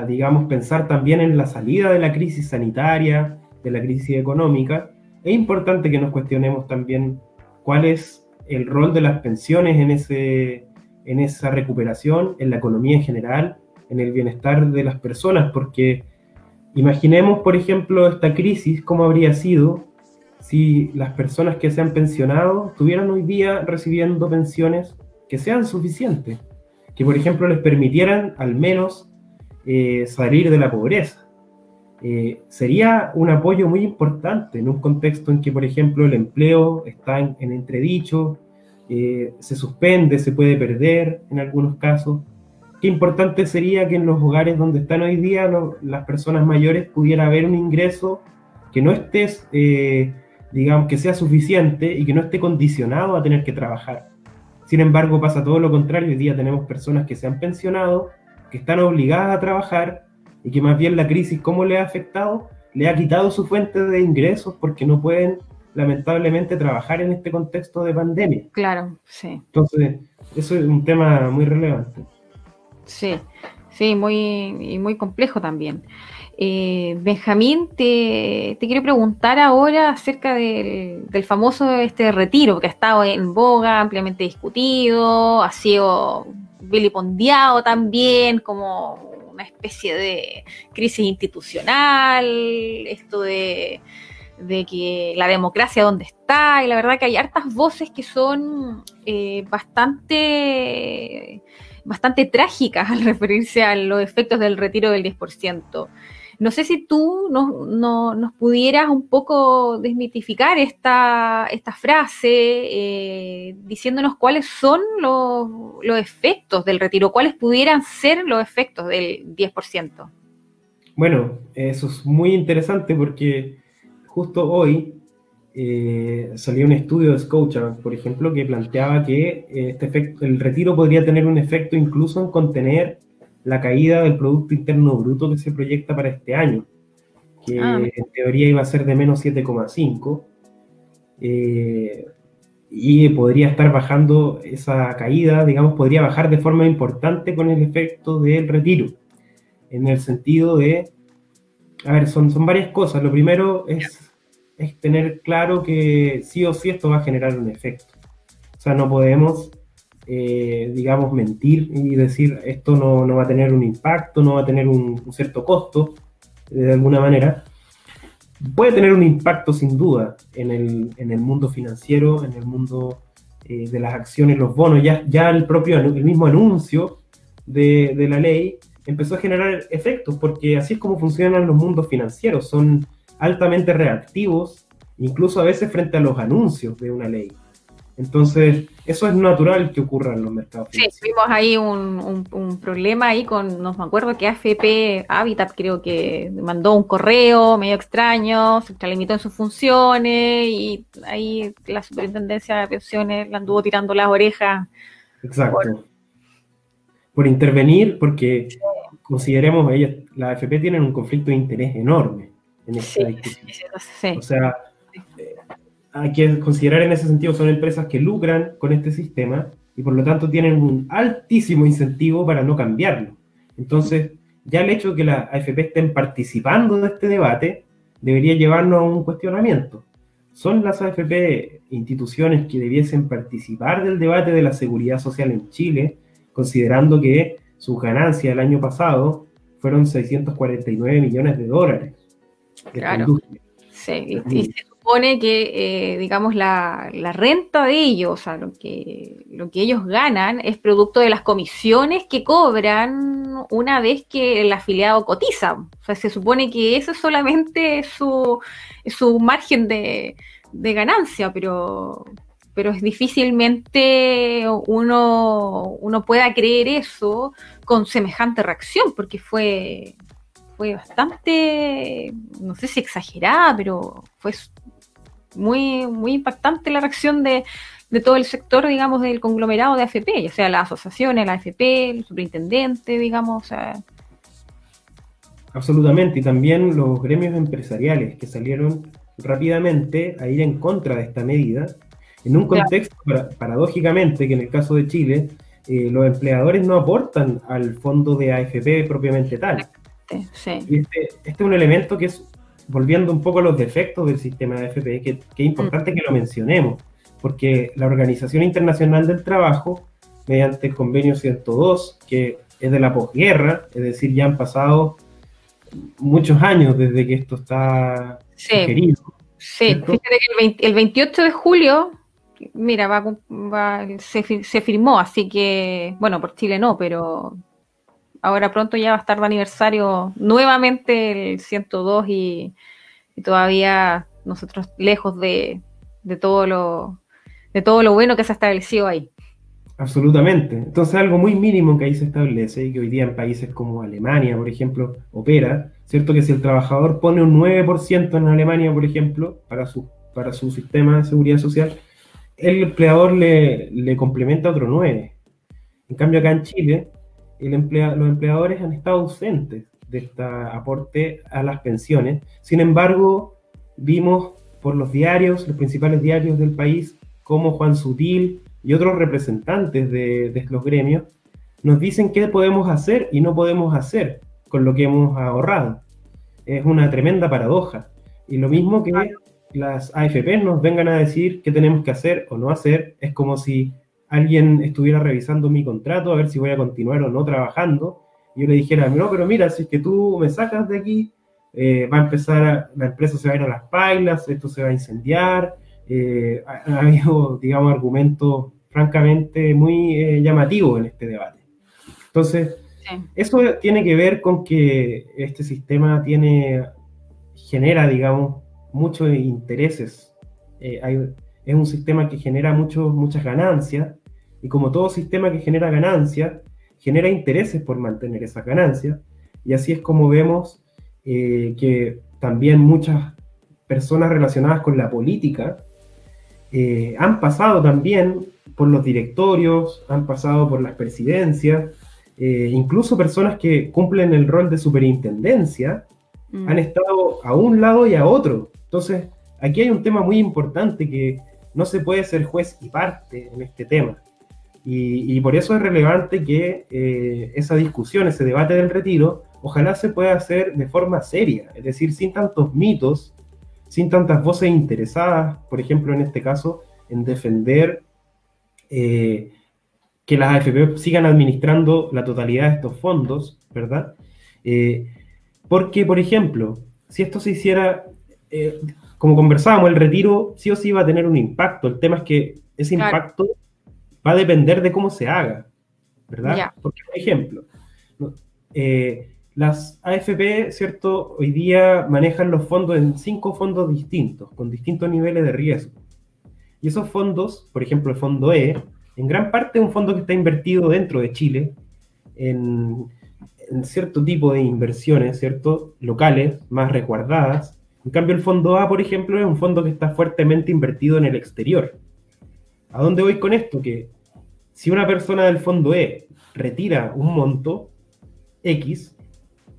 digamos, pensar también en la salida de la crisis sanitaria, de la crisis económica, es importante que nos cuestionemos también cuál es el rol de las pensiones en, ese, en esa recuperación, en la economía en general, en el bienestar de las personas, porque imaginemos, por ejemplo, esta crisis, cómo habría sido si las personas que se han pensionado estuvieran hoy día recibiendo pensiones que sean suficientes, que por ejemplo les permitieran al menos eh, salir de la pobreza. Eh, sería un apoyo muy importante en un contexto en que, por ejemplo, el empleo está en, entredicho, eh, se suspende, se puede perder en algunos casos. Qué importante sería que en los hogares donde están hoy día las personas mayores pudiera haber un ingreso que no esté, eh, digamos, que sea suficiente y que no esté condicionado a tener que trabajar. Sin embargo, pasa todo lo contrario. Hoy día tenemos personas que se han pensionado, que están obligadas a trabajar y que más bien la crisis, ¿cómo le ha afectado? Le ha quitado su fuente de ingresos porque no pueden lamentablemente trabajar en este contexto de pandemia. Claro, sí. Entonces, eso es un tema muy relevante. Sí, sí, muy, muy complejo también. Eh, Benjamín, te, quiero preguntar ahora acerca del, famoso este retiro que ha estado en boga, ampliamente discutido, ha sido vilipondiado también como una especie de crisis institucional, esto de, que la democracia dónde está, y la verdad que hay hartas voces que son eh, bastante, bastante trágicas al referirse a los efectos del retiro del 10%. No sé si tú nos pudieras un poco desmitificar esta, esta frase, eh, diciéndonos cuáles son los, efectos del retiro, cuáles pudieran ser los efectos del 10%. Bueno, eso es muy interesante porque justo hoy eh, salió un estudio de Scotiabank, por ejemplo, que planteaba que este efecto, el retiro podría tener un efecto incluso en contener la caída del Producto Interno Bruto que se proyecta para este año, que ah. en teoría iba a ser de menos 7,5, eh, y podría estar bajando esa caída, digamos, podría bajar de forma importante con el efecto del retiro, en el sentido de, a ver, son, son varias cosas. Lo primero es, es tener claro que sí o sí esto va a generar un efecto. O sea, no podemos eh, digamos, mentir y decir esto no, no, va a tener un impacto, no va a tener un, cierto costo, de alguna manera. Puede tener un impacto sin duda en el, en el mundo financiero, en el mundo eh, de las acciones, los bonos. Ya, ya el propio, el mismo anuncio de, de la ley empezó a generar efectos, porque así es como funcionan los mundos financieros, son altamente reactivos, incluso a veces frente a los anuncios de una ley. Entonces, eso es natural que ocurra en los mercados. Sí, vimos ahí un, problema ahí con, no me acuerdo que AFP Habitat creo que mandó un correo medio extraño, se limitó en sus funciones y ahí la superintendencia de pensiones la anduvo tirando las orejas. Exacto. Por, intervenir, porque consideremos, ellas, la AFP tienen un conflicto de interés enorme en esta sí, O sea, hay que considerar en ese sentido, son empresas que lucran con este sistema y por lo tanto tienen un altísimo incentivo para no cambiarlo. Entonces, ya el hecho de que las AFP estén participando de este debate debería llevarnos a un cuestionamiento. ¿Son las AFP instituciones que debiesen participar del debate de la seguridad social en Chile, considerando que sus ganancias el año pasado fueron 649 millones de dólares? Claro. Sí, y, supone que, eh, digamos, la, renta de ellos, o sea, lo que, lo que ellos ganan es producto de las comisiones que cobran una vez que el afiliado cotiza. O sea, se supone que eso es solamente su, su margen de, ganancia, pero, pero es difícilmente uno, uno pueda creer eso con semejante reacción, porque fue, fue bastante, no sé si exagerada, pero fue muy, muy impactante la reacción de, todo el sector, digamos, del conglomerado de AFP, ya sea las asociaciones, la AFP, el superintendente, digamos. Absolutamente, y también los gremios empresariales que salieron rápidamente a ir en contra de esta medida, en un contexto, paradójicamente, que en el caso de Chile, eh, los empleadores no aportan al fondo de AFP propiamente tal. Este, este, es un elemento que es volviendo un poco a los defectos del sistema de AFP, que, es importante que lo mencionemos, porque la Organización Internacional del Trabajo, mediante el convenio 102, que es de la posguerra, es decir, ya han pasado muchos años desde que esto está sí. Sí, fíjate que el, 28 de julio, mira, va, se, se firmó, así que, bueno, por Chile no, pero ahora pronto ya va a estar de aniversario nuevamente el 102 y, todavía nosotros lejos de, todo lo, de todo lo bueno que se ha establecido ahí. Absolutamente. Entonces algo muy mínimo que ahí se establece y que hoy día en países como Alemania, por ejemplo, opera, ¿cierto? Que si el trabajador pone un 9% en Alemania, por ejemplo, para su, para su sistema de seguridad social, el empleador le, le complementa otro 9%. En cambio acá en Chile, los empleadores han estado ausentes de este aporte a las pensiones. Sin embargo, vimos por los diarios, los principales diarios del país, como Juan Sutil y otros representantes de, los gremios, nos dicen qué podemos hacer y no podemos hacer con lo que hemos ahorrado. es una tremenda paradoja. Y lo mismo que las AFP nos vengan a decir qué tenemos que hacer o no hacer, es como si alguien estuviera revisando mi contrato a ver si voy a continuar o no trabajando, y yo le dijera, no, pero mira, si es que tú me sacas de aquí, eh, va a empezar, la empresa se va a ir a las pailas, esto se va a incendiar, eh, ha, habido, digamos, argumentos francamente muy eh, llamativos en este debate. Entonces, eso tiene que ver con que este sistema tiene, genera, digamos, muchos intereses. es un sistema que genera muchos muchas ganancias, y como todo sistema que genera ganancias, genera intereses por mantener esas ganancias, y así es como vemos eh, que también muchas personas relacionadas con la política eh, han pasado también por los directorios, han pasado por las presidencias, eh, incluso personas que cumplen el rol de superintendencia mm. han estado a un lado y a otro. Entonces, aquí hay un tema muy importante que no se puede ser juez y parte en este tema. Y, por eso es relevante que esa discusión, ese debate del retiro, ojalá se pueda hacer de forma seria, es decir, sin tantos mitos, sin tantas voces interesadas, por ejemplo, en este caso, en defender eh, que las AFP sigan administrando la totalidad de estos fondos, ¿verdad? Eh, porque, por ejemplo, si esto se hiciera, eh, como conversábamos, el retiro sí o sí va a tener un impacto. El tema es que ese impacto va a depender de cómo se haga, ¿verdad? Porque, por ejemplo, las AFP, ¿cierto? Hoy día manejan los fondos en cinco fondos distintos, con distintos niveles de riesgo. Y esos fondos, por ejemplo, el fondo E, en gran parte es un fondo que está invertido dentro de Chile en, cierto tipo de inversiones, ¿cierto? Locales, más resguardadas. En cambio, el fondo A, por ejemplo, es un fondo que está fuertemente invertido en el exterior. ¿A dónde voy con esto? Que si una persona del fondo E retira un monto X,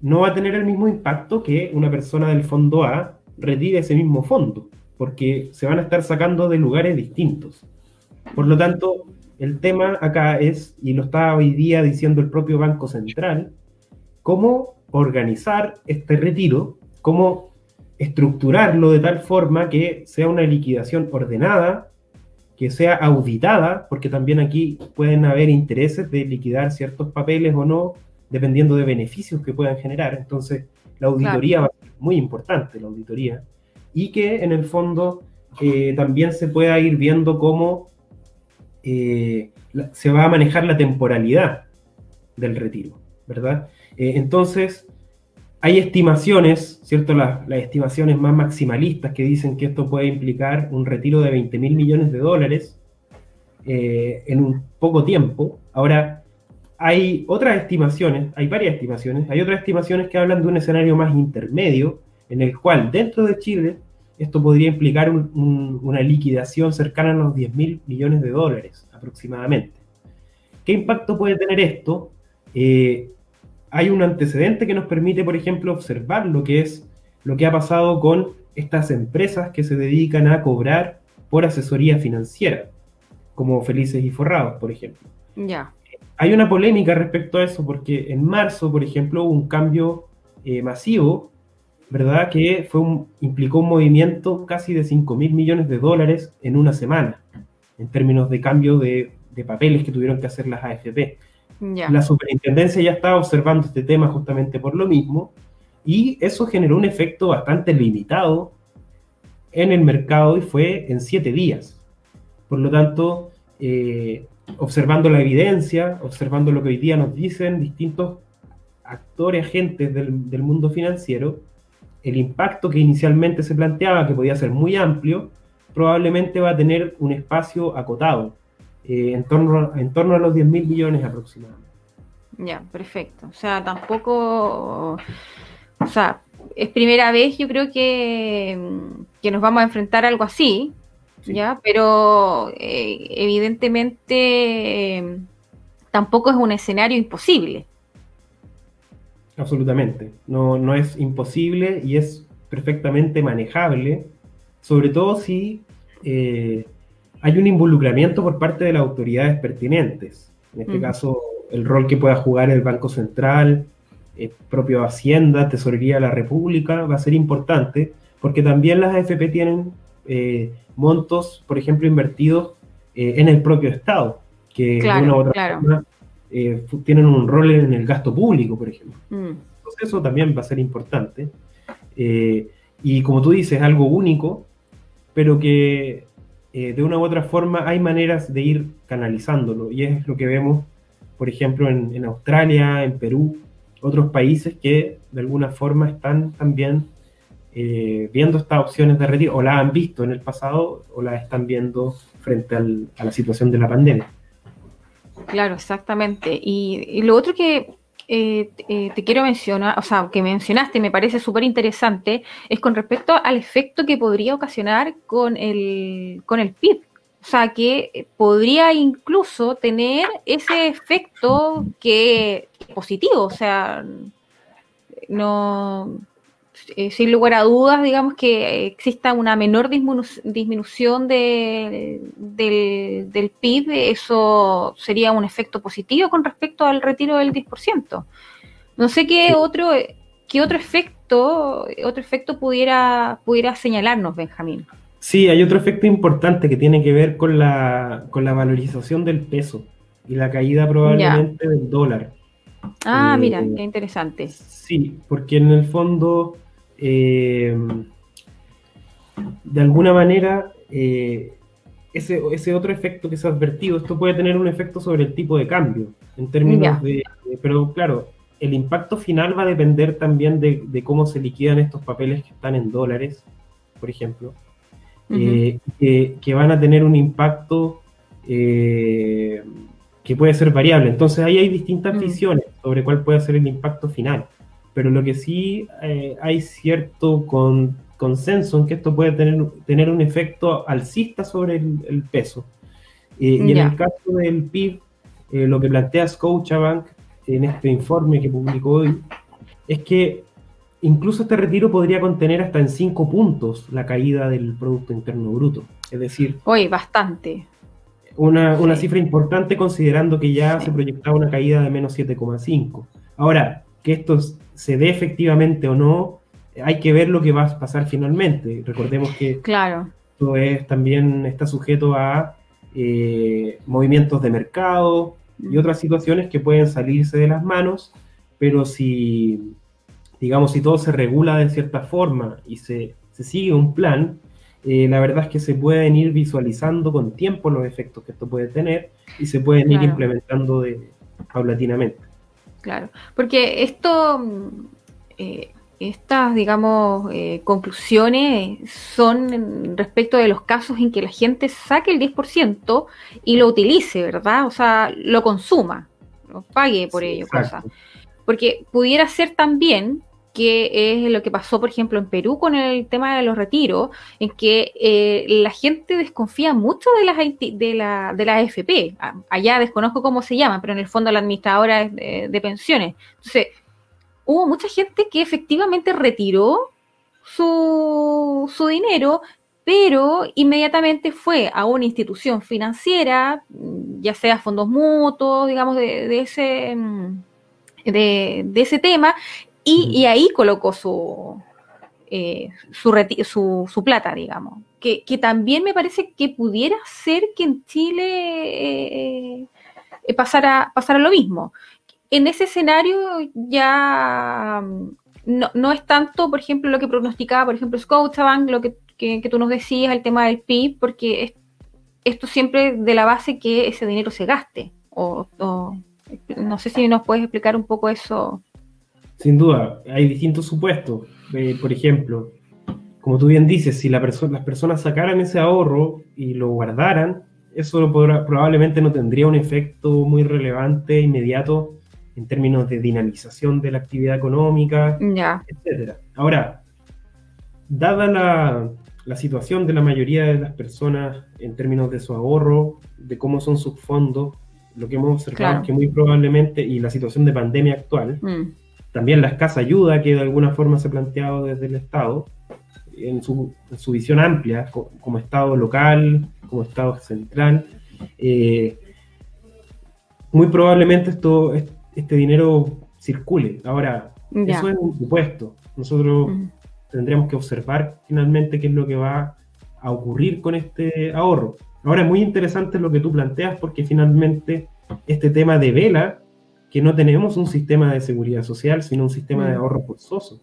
no va a tener el mismo impacto que una persona del fondo A retire ese mismo fondo, porque se van a estar sacando de lugares distintos. Por lo tanto, el tema acá es, y lo está hoy día diciendo el propio Banco Central, cómo organizar este retiro, cómo estructurarlo de tal forma que sea una liquidación ordenada, que sea auditada, porque también aquí pueden haber intereses de liquidar ciertos papeles o no, dependiendo de beneficios que puedan generar. Entonces, la auditoría va a ser muy importante, la auditoría, y que en el fondo eh, también se pueda ir viendo cómo eh, se va a manejar la temporalidad del retiro, ¿verdad? Eh, entonces, hay estimaciones, ¿cierto? Las, estimaciones más maximalistas que dicen que esto puede implicar un retiro de 20 mil millones de dólares en un poco tiempo. Ahora, hay otras estimaciones, hay varias estimaciones, hay otras estimaciones que hablan de un escenario más intermedio, en el cual dentro de Chile esto podría implicar una liquidación cercana a los 10 mil millones de dólares aproximadamente. ¿Qué impacto puede tener esto? Eh, hay un antecedente que nos permite, por ejemplo, observar lo que es lo que ha pasado con estas empresas que se dedican a cobrar por asesoría financiera, como Felices y Forrados, por ejemplo. Ya hay una polémica respecto a eso, porque en marzo, por ejemplo, hubo un cambio eh, masivo, ¿verdad? Que fue un, implicó un movimiento casi de 5 mil millones de dólares en una semana, en términos de cambio de, papeles que tuvieron que hacer las AFP. La superintendencia ya estaba observando este tema justamente por lo mismo, y eso generó un efecto bastante limitado en el mercado y fue en siete días. Por lo tanto, eh, observando la evidencia, observando lo que hoy día nos dicen distintos actores, agentes del, mundo financiero, el impacto que inicialmente se planteaba, que podía ser muy amplio, probablemente va a tener un espacio acotado, eh, en, torno, en torno a los 10 mil millones aproximadamente. Ya, perfecto. O sea, tampoco, o sea, es primera vez yo creo que, que nos vamos a enfrentar a algo así, ¿ya? Pero eh, evidentemente tampoco es un escenario imposible. Absolutamente, no, no es imposible y es perfectamente manejable, sobre todo si eh, hay un involucramiento por parte de las autoridades pertinentes. En este caso, el rol que pueda jugar el Banco Central, eh, propio Hacienda, Tesorería de la República, va a ser importante, porque también las AFP tienen eh, montos, por ejemplo, invertidos eh, en el propio Estado, que de una u otra forma tienen un rol en el gasto público, por ejemplo. Mm. Entonces eso también va a ser importante. y como tú dices, algo único, pero que de una u otra forma hay maneras de ir canalizándolo, y es lo que vemos, por ejemplo, en Australia, en Perú, otros países que de alguna forma están también eh, viendo estas opciones de retiro, o la han visto en el pasado, o la están viendo frente a la situación de la pandemia. Claro, exactamente. Y, lo otro que eh, eh, te quiero mencionar, o sea, que mencionaste, me parece súper interesante, es con respecto al efecto que podría ocasionar con el, con el PIB. O sea, que podría incluso tener ese efecto que positivo, o sea, no, eh, sin lugar a dudas, digamos que exista una menor disminución de, del, PIB, eso sería un efecto positivo con respecto al retiro del 10%. No sé qué otro, qué otro efecto, otro efecto pudiera, pudiera señalarnos, Benjamín. Sí, hay otro efecto importante que tiene que ver con la, con la valorización del peso y la caída probablemente del dólar. Ah, mira, eh, qué interesante. Sí, porque en el fondo, eh, de alguna manera, eh, ese, ese, otro efecto que se ha advertido, esto puede tener un efecto sobre el tipo de cambio, en términos de, pero claro, el impacto final va a depender también de, de, cómo se liquidan estos papeles que están en dólares, por ejemplo. Eh, que, van a tener un impacto eh, que puede ser variable. Entonces ahí hay distintas mm. visiones sobre cuál puede ser el impacto final. Pero lo que sí eh, hay cierto consenso en que esto puede tener, tener un efecto alcista sobre el, peso. y en el caso del PIB, lo que plantea Scotiabank en este informe que publicó hoy, es que incluso este retiro podría contener hasta en 5 puntos la caída del Producto Interno Bruto. Es decir... Hoy, bastante. Una, cifra importante considerando que ya se proyectaba una caída de menos 7,5. Ahora, que esto se dé efectivamente o no, hay que ver lo que va a pasar finalmente. Recordemos que claro. esto es, también está sujeto a eh, movimientos de mercado y otras situaciones que pueden salirse de las manos, pero si digamos, si todo se regula de cierta forma y se, sigue un plan, eh, la verdad es que se pueden ir visualizando con tiempo los efectos que esto puede tener y se pueden ir implementando de, paulatinamente. Claro, porque esto, eh, estas, digamos, eh, conclusiones son respecto de los casos en que la gente saque el 10% y lo utilice, ¿verdad? O sea, lo consuma, lo pague por ello, cosa. Porque pudiera ser también que es lo que pasó, por ejemplo, en Perú con el tema de los retiros, en que eh, la gente desconfía mucho de las de la, de la AFP. Allá desconozco cómo se llama, pero en el fondo la administradora de, de pensiones. Entonces, hubo mucha gente que efectivamente retiró su, su dinero, pero inmediatamente fue a una institución financiera, ya sea fondos mutuos, digamos, de, de ese mm, de, de, ese tema, y, ahí colocó su, eh, su, su, plata, digamos. Que, también me parece que pudiera ser que en Chile eh, eh, pasara, lo mismo. En ese escenario ya mm, no, no, es tanto, por ejemplo, lo que pronosticaba, por ejemplo, Scotiabank, lo que, que, tú nos decías, el tema del PIB, porque esto siempre de la base que ese dinero se gaste. o, no sé si nos puedes explicar un poco eso. Sin duda, hay distintos supuestos. Eh, por ejemplo, como tú bien dices, si la las personas sacaran ese ahorro y lo guardaran, eso probablemente no tendría un efecto muy relevante, inmediato, en términos de dinamización de la actividad económica, etc. Ahora, dada la, situación de la mayoría de las personas en términos de su ahorro, de cómo son sus fondos, lo que hemos observado es que muy probablemente, y la situación de pandemia actual, mm. También la escasa ayuda que de alguna forma se ha planteado desde el Estado, en su, visión amplia, como, Estado local, como Estado central. Eh, muy probablemente esto, este dinero circule. Ahora, eso es un supuesto. Nosotros tendremos que observar finalmente qué es lo que va a ocurrir con este ahorro. Ahora es muy interesante lo que tú planteas porque finalmente este tema devela que no tenemos un sistema de seguridad social, sino un sistema de mm. ahorro forzoso.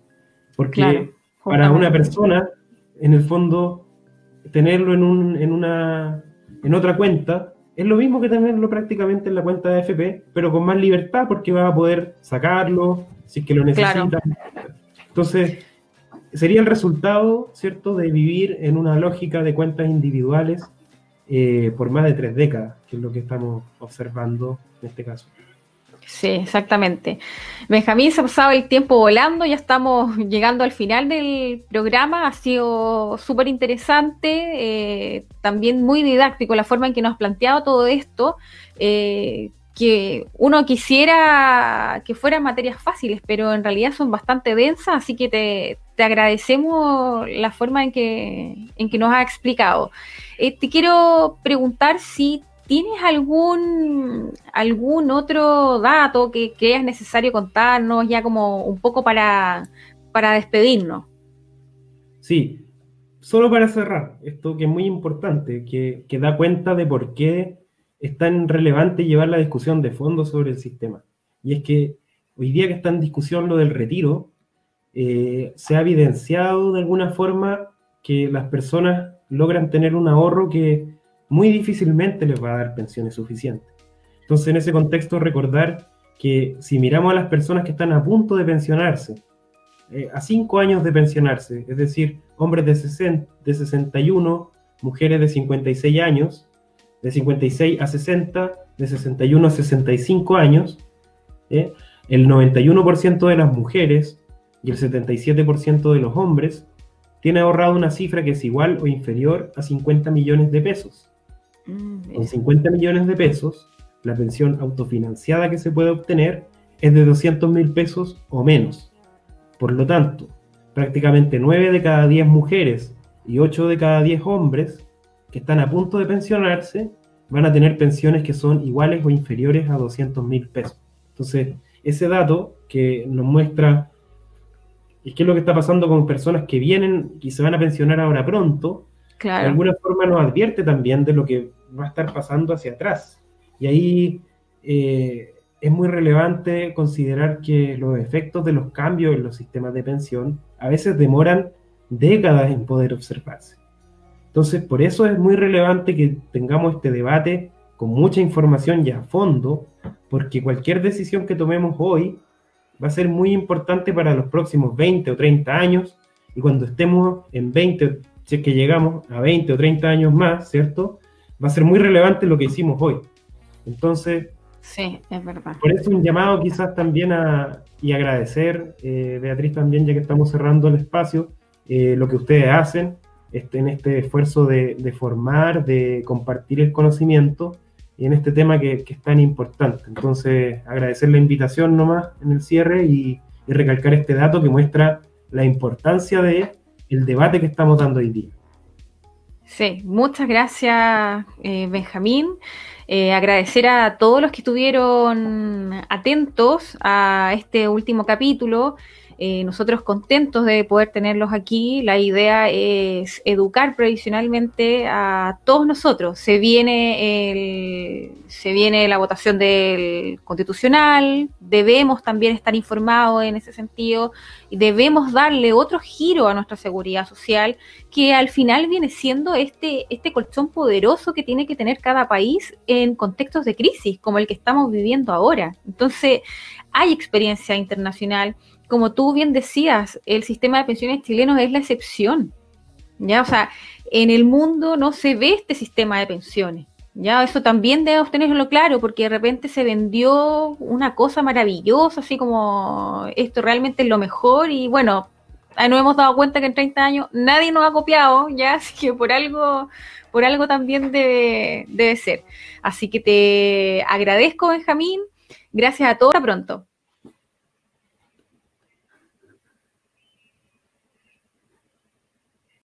Porque para una persona, en el fondo, tenerlo en, un, en, una, en otra cuenta es lo mismo que tenerlo prácticamente en la cuenta de FP, pero con más libertad porque va a poder sacarlo si es que lo necesita. Entonces, sería el resultado, ¿cierto?, de vivir en una lógica de cuentas individuales eh, por más de tres décadas, que es lo que estamos observando en este caso. Sí, exactamente. Benjamín, se ha pasado el tiempo volando, ya estamos llegando al final del programa, ha sido súper interesante, eh, también muy didáctico la forma en que nos has planteado todo esto, eh, que uno quisiera que fueran materias fáciles, pero en realidad son bastante densas, así que te, te agradecemos la forma en que, en que nos has explicado. Eh, te quiero preguntar si tienes algún, algún otro dato que creas necesario contarnos, ya como un poco para, para despedirnos. Sí, solo para cerrar, esto que es muy importante, que, que da cuenta de por qué es tan relevante llevar la discusión de fondo sobre el sistema. Y es que hoy día que está en discusión lo del retiro, eh, se ha evidenciado de alguna forma que las personas logran tener un ahorro que muy difícilmente les va a dar pensiones suficientes. Entonces, en ese contexto, recordar que si miramos a las personas que están a punto de pensionarse, eh, a cinco años de pensionarse, es decir, hombres de, 60, de 61, mujeres de 56 años, de 56 a 60, de 61 a 65 años, ¿eh? el 91% de las mujeres y el 77% de los hombres tiene ahorrado una cifra que es igual o inferior a 50 millones de pesos. Mm, Con 50 millones de pesos, la pensión autofinanciada que se puede obtener es de 200 mil pesos o menos. Por lo tanto, prácticamente 9 de cada 10 mujeres y 8 de cada 10 hombres que están a punto de pensionarse van a tener pensiones que son iguales o inferiores a 200 mil pesos. Entonces, ese dato que nos muestra y qué es lo que está pasando con personas que vienen y se van a pensionar ahora pronto, de alguna forma nos advierte también de lo que va a estar pasando hacia atrás. Y ahí eh, es muy relevante considerar que los efectos de los cambios en los sistemas de pensión a veces demoran décadas en poder observarse. Entonces, por eso es muy relevante que tengamos este debate con mucha información y a fondo, porque cualquier decisión que tomemos hoy va a ser muy importante para los próximos 20 o 30 años, y cuando estemos en 20, si es que llegamos a 20 o 30 años más, ¿cierto? Va a ser muy relevante lo que hicimos hoy. Entonces, sí, es verdad. Por eso un llamado quizás también a, y agradecer, eh, Beatriz también, ya que estamos cerrando el espacio, eh, lo que ustedes hacen este, en este esfuerzo de, de formar, de compartir el conocimiento y en este tema que, es tan importante. Entonces, agradecer la invitación nomás en el cierre y, recalcar este dato que muestra la importancia de el debate que estamos dando hoy día. Sí, muchas gracias, eh, Benjamín. Eh, agradecer a todos los que estuvieron atentos a este último capítulo. Eh, nosotros contentos de poder tenerlos aquí. La idea es educar previsionalmente a todos nosotros. Se viene, el, se viene la votación del constitucional, debemos también estar informados en ese sentido y debemos darle otro giro a nuestra seguridad social que al final viene siendo este, este colchón poderoso que tiene que tener cada país en contextos de crisis como el que estamos viviendo ahora. Entonces, hay experiencia internacional como tú bien decías, el sistema de pensiones chilenos es la excepción. ¿ya? O sea, en el mundo no se ve este sistema de pensiones. Ya, eso también debemos tenerlo claro, porque de repente se vendió una cosa maravillosa, así como esto realmente es lo mejor, y bueno, nos hemos dado cuenta que en 30 años nadie nos ha copiado, ya, así que por algo, por algo también debe, debe ser. Así que te agradezco, Benjamín. Gracias a todos. Hasta pronto.